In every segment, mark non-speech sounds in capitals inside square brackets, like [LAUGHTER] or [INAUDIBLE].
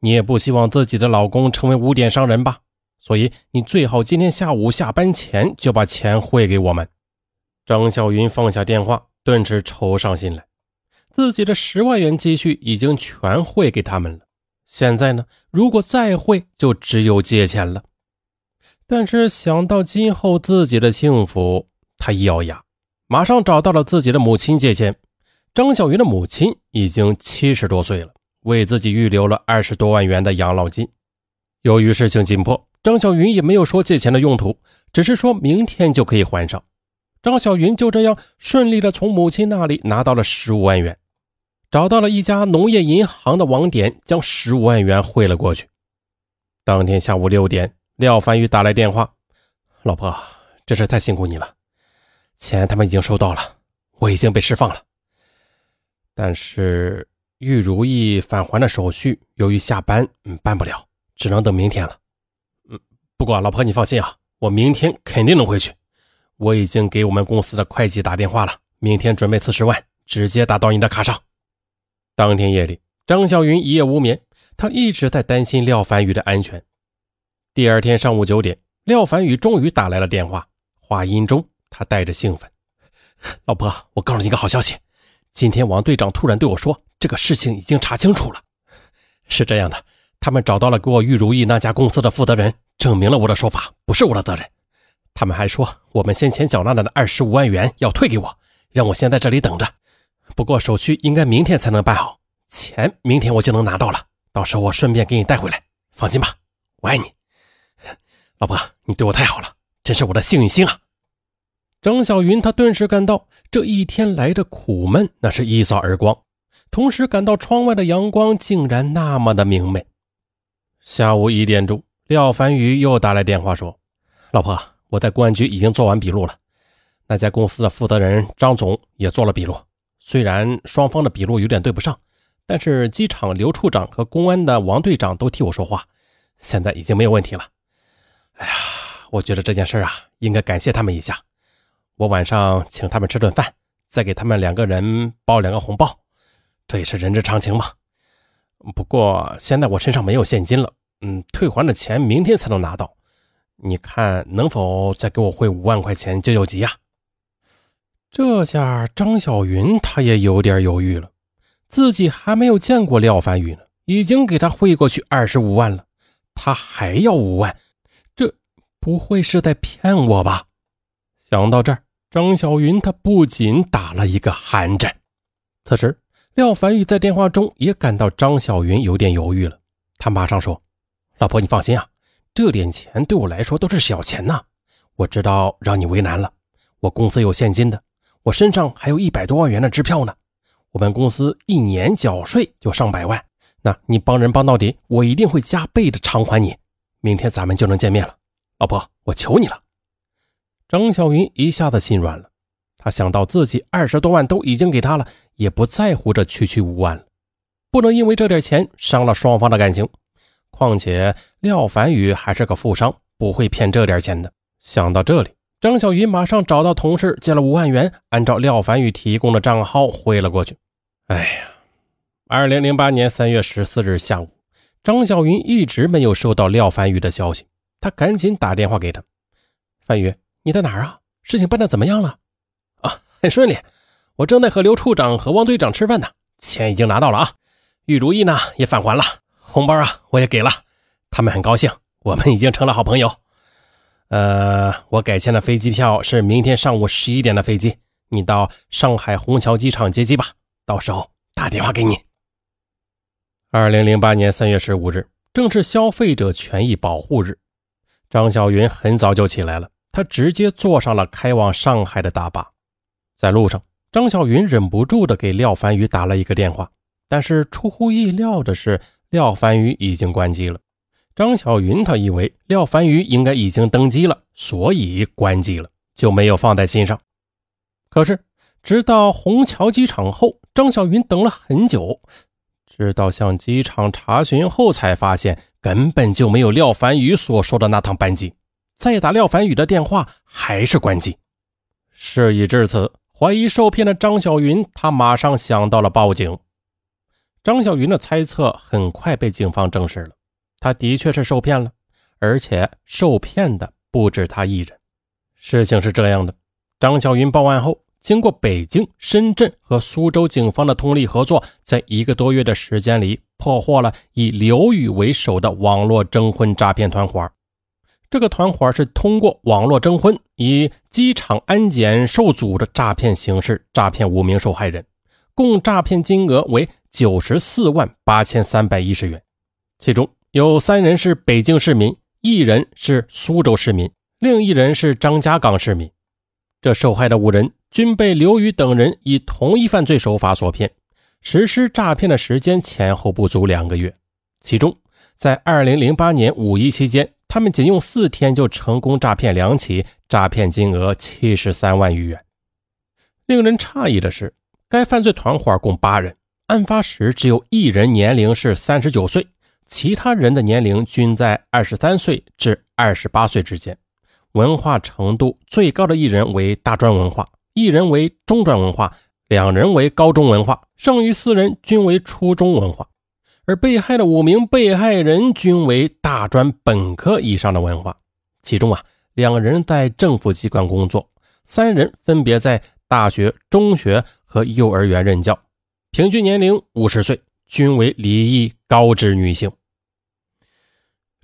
你也不希望自己的老公成为污点商人吧？所以你最好今天下午下班前就把钱汇给我们。”张小云放下电话，顿时愁上心来。自己的十万元积蓄已经全汇给他们了，现在呢，如果再汇，就只有借钱了。但是想到今后自己的幸福，他一咬牙，马上找到了自己的母亲借钱。张小云的母亲已经七十多岁了，为自己预留了二十多万元的养老金。由于事情紧迫，张小云也没有说借钱的用途，只是说明天就可以还上。张小云就这样顺利的从母亲那里拿到了十五万元，找到了一家农业银行的网点，将十五万元汇了过去。当天下午六点，廖凡宇打来电话：“老婆，真是太辛苦你了，钱他们已经收到了，我已经被释放了。但是玉如意返还的手续，由于下班，嗯，办不了，只能等明天了。嗯，不过老婆你放心啊，我明天肯定能回去。”我已经给我们公司的会计打电话了，明天准备四十万，直接打到你的卡上。当天夜里，张小云一夜无眠，他一直在担心廖凡宇的安全。第二天上午九点，廖凡宇终于打来了电话，话音中他带着兴奋：“ [LAUGHS] 老婆，我告诉你一个好消息，今天王队长突然对我说，这个事情已经查清楚了。是这样的，他们找到了给我玉如意那家公司的负责人，证明了我的说法不是我的责任。”他们还说，我们先前缴纳的那二十五万元要退给我，让我先在这里等着。不过手续应该明天才能办好，钱明天我就能拿到了。到时候我顺便给你带回来，放心吧，我爱你，老婆，你对我太好了，真是我的幸运星啊！张小云她顿时感到这一天来的苦闷那是一扫而光，同时感到窗外的阳光竟然那么的明媚。下午一点钟，廖凡宇又打来电话说：“老婆。”我在公安局已经做完笔录了，那家公司的负责人张总也做了笔录。虽然双方的笔录有点对不上，但是机场刘处长和公安的王队长都替我说话，现在已经没有问题了。哎呀，我觉得这件事啊，应该感谢他们一下。我晚上请他们吃顿饭，再给他们两个人包两个红包，这也是人之常情嘛。不过现在我身上没有现金了，嗯，退还的钱明天才能拿到。你看能否再给我汇五万块钱救救急呀？这下张小云他也有点犹豫了，自己还没有见过廖凡宇呢，已经给他汇过去二十五万了，他还要五万，这不会是在骗我吧？想到这儿，张小云他不仅打了一个寒战。此时，廖凡宇在电话中也感到张小云有点犹豫了，他马上说：“老婆，你放心啊。”这点钱对我来说都是小钱呐，我知道让你为难了。我公司有现金的，我身上还有一百多万元的支票呢。我们公司一年缴税就上百万，那你帮人帮到底，我一定会加倍的偿还你。明天咱们就能见面了，老婆，我求你了。张小云一下子心软了，他想到自己二十多万都已经给他了，也不在乎这区区五万了，不能因为这点钱伤了双方的感情。况且廖凡宇还是个富商，不会骗这点钱的。想到这里，张小云马上找到同事借了五万元，按照廖凡宇提供的账号汇了过去。哎呀，二零零八年三月十四日下午，张小云一直没有收到廖凡宇的消息，他赶紧打电话给他：“凡宇，你在哪儿啊？事情办得怎么样了？”“啊，很顺利，我正在和刘处长和汪队长吃饭呢，钱已经拿到了啊，玉如意呢也返还了。”红包啊，我也给了，他们很高兴，我们已经成了好朋友。呃，我改签的飞机票是明天上午十一点的飞机，你到上海虹桥机场接机吧，到时候打电话给你。二零零八年三月十五日，正是消费者权益保护日，张小云很早就起来了，他直接坐上了开往上海的大巴。在路上，张小云忍不住的给廖凡宇打了一个电话，但是出乎意料的是。廖凡宇已经关机了，张小云他以为廖凡宇应该已经登机了，所以关机了，就没有放在心上。可是，直到虹桥机场后，张小云等了很久，直到向机场查询后，才发现根本就没有廖凡宇所说的那趟班机。再打廖凡宇的电话，还是关机。事已至此，怀疑受骗的张小云，他马上想到了报警。张小云的猜测很快被警方证实了，他的确是受骗了，而且受骗的不止他一人。事情是这样的，张小云报案后，经过北京、深圳和苏州警方的通力合作，在一个多月的时间里，破获了以刘宇为首的网络征婚诈骗团伙。这个团伙是通过网络征婚，以机场安检受阻的诈骗形式诈骗五名受害人，共诈骗金额为九十四万八千三百一十元，其中有三人是北京市民，一人是苏州市民。另一人是张家港市民，这受害的五人均被刘宇等人以同一犯罪手法所骗，实施诈骗的时间前后不足两个月。其中，在2008年五一期间，他们仅用四天就成功诈骗两起，诈骗金额七十三万余元。令人诧异的是，该犯罪团伙共八人，案发时只有一人年龄是三十九岁，其他人的年龄均在二十三岁至二十八岁之间。文化程度最高的一人为大专文化，一人为中专文化，两人为高中文化，剩余四人均为初中文化。而被害的五名被害人均为大专本科以上的文化，其中啊，两人在政府机关工作，三人分别在大学、中学和幼儿园任教，平均年龄五十岁，均为离异高知女性。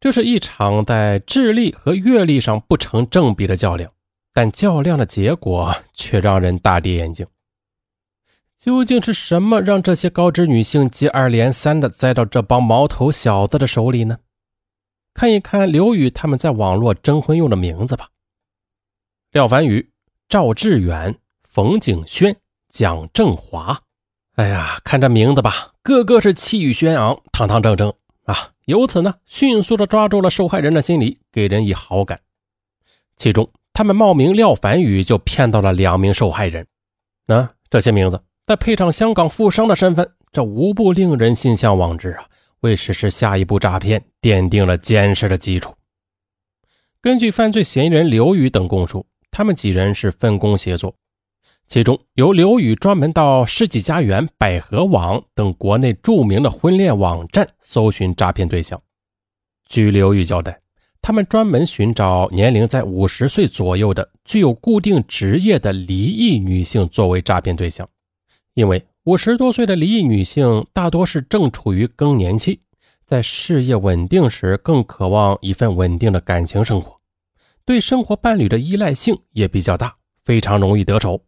这是一场在智力和阅历上不成正比的较量，但较量的结果却让人大跌眼镜。究竟是什么让这些高知女性接二连三的栽到这帮毛头小子的手里呢？看一看刘宇他们在网络征婚用的名字吧：廖凡宇、赵志远、冯景轩、蒋正华。哎呀，看这名字吧，个个是气宇轩昂、堂堂正正。啊，由此呢，迅速的抓住了受害人的心理，给人以好感。其中，他们冒名廖凡宇就骗到了两名受害人。那这些名字再配上香港富商的身份，这无不令人心向往之啊，为实施下一步诈骗奠定了坚实的基础。根据犯罪嫌疑人刘宇等供述，他们几人是分工协作。其中，由刘宇专门到世纪佳缘、百合网等国内著名的婚恋网站搜寻诈骗对象。据刘宇交代，他们专门寻找年龄在五十岁左右的、具有固定职业的离异女性作为诈骗对象，因为五十多岁的离异女性大多是正处于更年期，在事业稳定时更渴望一份稳定的感情生活，对生活伴侣的依赖性也比较大，非常容易得手。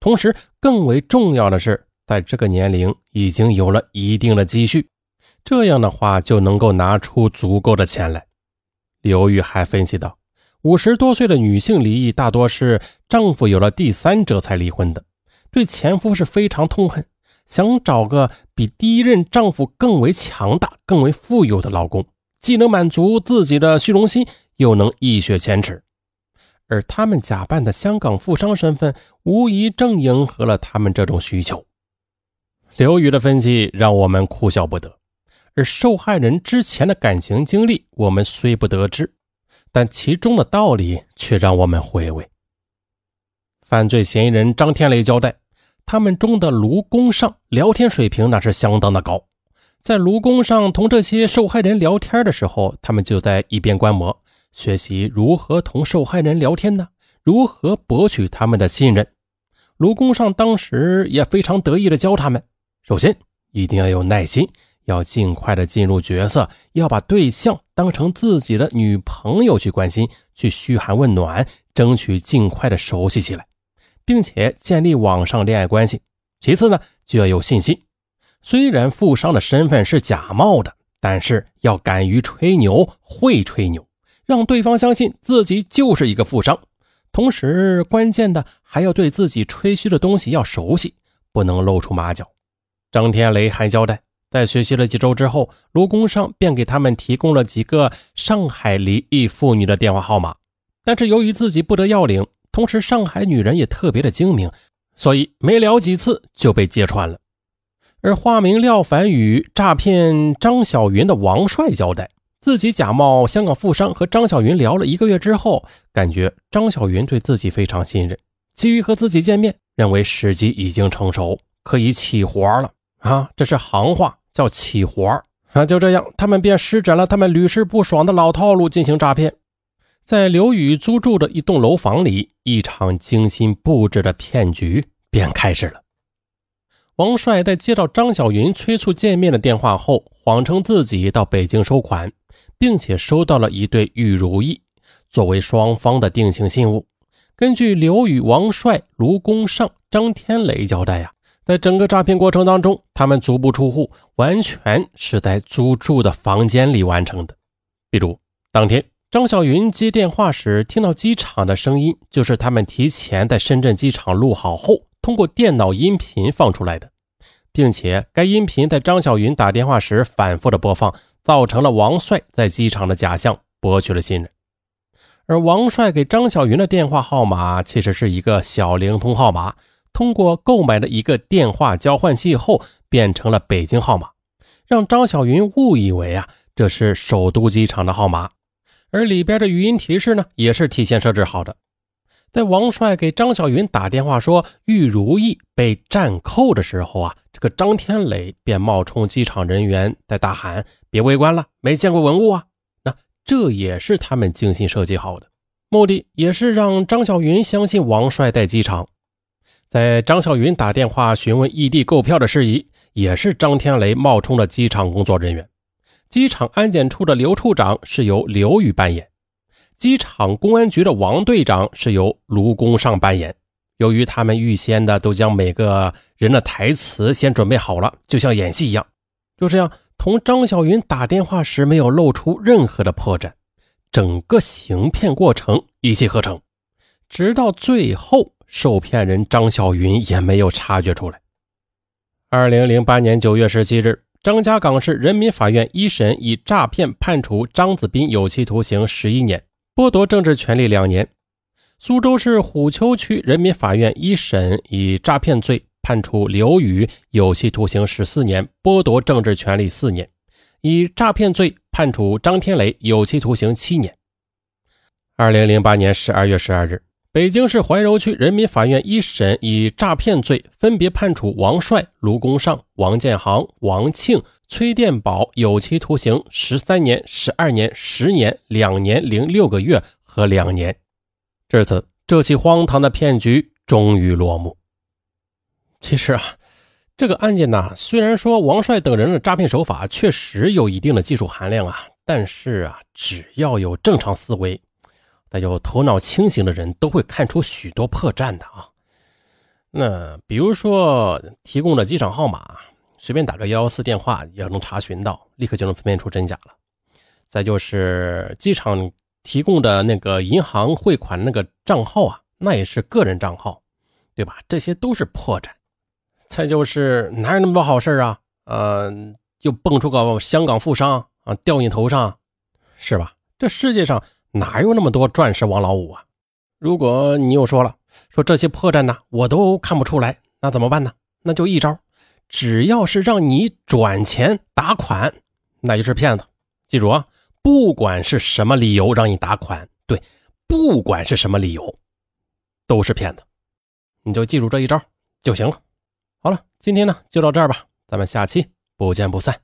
同时，更为重要的是，在这个年龄已经有了一定的积蓄，这样的话就能够拿出足够的钱来。刘玉还分析到，五十多岁的女性离异大多是丈夫有了第三者才离婚的，对前夫是非常痛恨，想找个比第一任丈夫更为强大、更为富有的老公，既能满足自己的虚荣心，又能一雪前耻。而他们假扮的香港富商身份，无疑正迎合了他们这种需求。刘宇的分析让我们哭笑不得，而受害人之前的感情经历，我们虽不得知，但其中的道理却让我们回味。犯罪嫌疑人张天雷交代，他们中的卢工上聊天水平那是相当的高，在卢工上同这些受害人聊天的时候，他们就在一边观摩。学习如何同受害人聊天呢？如何博取他们的信任？卢工上当时也非常得意的教他们：首先，一定要有耐心，要尽快的进入角色，要把对象当成自己的女朋友去关心，去嘘寒问暖，争取尽快的熟悉起来，并且建立网上恋爱关系。其次呢，就要有信心。虽然富商的身份是假冒的，但是要敢于吹牛，会吹牛。让对方相信自己就是一个富商，同时关键的还要对自己吹嘘的东西要熟悉，不能露出马脚。张天雷还交代，在学习了几周之后，卢工商便给他们提供了几个上海离异妇女的电话号码。但是由于自己不得要领，同时上海女人也特别的精明，所以没聊几次就被揭穿了。而化名廖凡宇诈骗张小云的王帅交代。自己假冒香港富商和张小云聊了一个月之后，感觉张小云对自己非常信任，急于和自己见面，认为时机已经成熟，可以起活了啊！这是行话，叫起活啊。就这样，他们便施展了他们屡试不爽的老套路进行诈骗。在刘宇租住的一栋楼房里，一场精心布置的骗局便开始了。王帅在接到张小云催促见面的电话后，谎称自己到北京收款，并且收到了一对玉如意作为双方的定情信物。根据刘宇、王帅、卢公尚、张天雷交代呀，在整个诈骗过程当中，他们足不出户，完全是在租住的房间里完成的。比如当天张小云接电话时听到机场的声音，就是他们提前在深圳机场录好后。通过电脑音频放出来的，并且该音频在张小云打电话时反复的播放，造成了王帅在机场的假象，博取了信任。而王帅给张小云的电话号码其实是一个小灵通号码，通过购买了一个电话交换器后变成了北京号码，让张小云误以为啊这是首都机场的号码。而里边的语音提示呢，也是提前设置好的。在王帅给张小云打电话说玉如意被暂扣的时候啊，这个张天磊便冒充机场人员在大喊：“别围观了，没见过文物啊！”那这也是他们精心设计好的，目的也是让张小云相信王帅在机场。在张小云打电话询问异地购票的事宜，也是张天雷冒充了机场工作人员。机场安检处的刘处长是由刘宇扮演。机场公安局的王队长是由卢公尚扮演。由于他们预先的都将每个人的台词先准备好了，就像演戏一样。就这样，同张小云打电话时没有露出任何的破绽，整个行骗过程一气呵成，直到最后，受骗人张小云也没有察觉出来。二零零八年九月十七日，张家港市人民法院一审以诈骗判处张子斌有期徒刑十一年。剥夺政治权利两年。苏州市虎丘区人民法院一审以诈骗罪判处刘宇有期徒刑十四年，剥夺政治权利四年；以诈骗罪判处张天雷有期徒刑七年。二零零八年十二月十二日，北京市怀柔区人民法院一审以诈骗罪分别判处王帅、卢公尚、王建航、王庆。崔殿宝有期徒刑十三年、十二年、十年、两年零六个月和两年。至此，这起荒唐的骗局终于落幕。其实啊，这个案件呢，虽然说王帅等人的诈骗手法确实有一定的技术含量啊，但是啊，只要有正常思维、再有头脑清醒的人，都会看出许多破绽的啊。那比如说提供的机场号码。随便打个幺幺四电话，也能查询到，立刻就能分辨出真假了。再就是机场提供的那个银行汇款那个账号啊，那也是个人账号，对吧？这些都是破绽。再就是哪有那么多好事啊？呃，又蹦出个香港富商啊，掉你头上，是吧？这世界上哪有那么多钻石王老五啊？如果你又说了，说这些破绽呢，我都看不出来，那怎么办呢？那就一招。只要是让你转钱打款，那就是骗子。记住啊，不管是什么理由让你打款，对，不管是什么理由，都是骗子。你就记住这一招就行了。好了，今天呢就到这儿吧，咱们下期不见不散。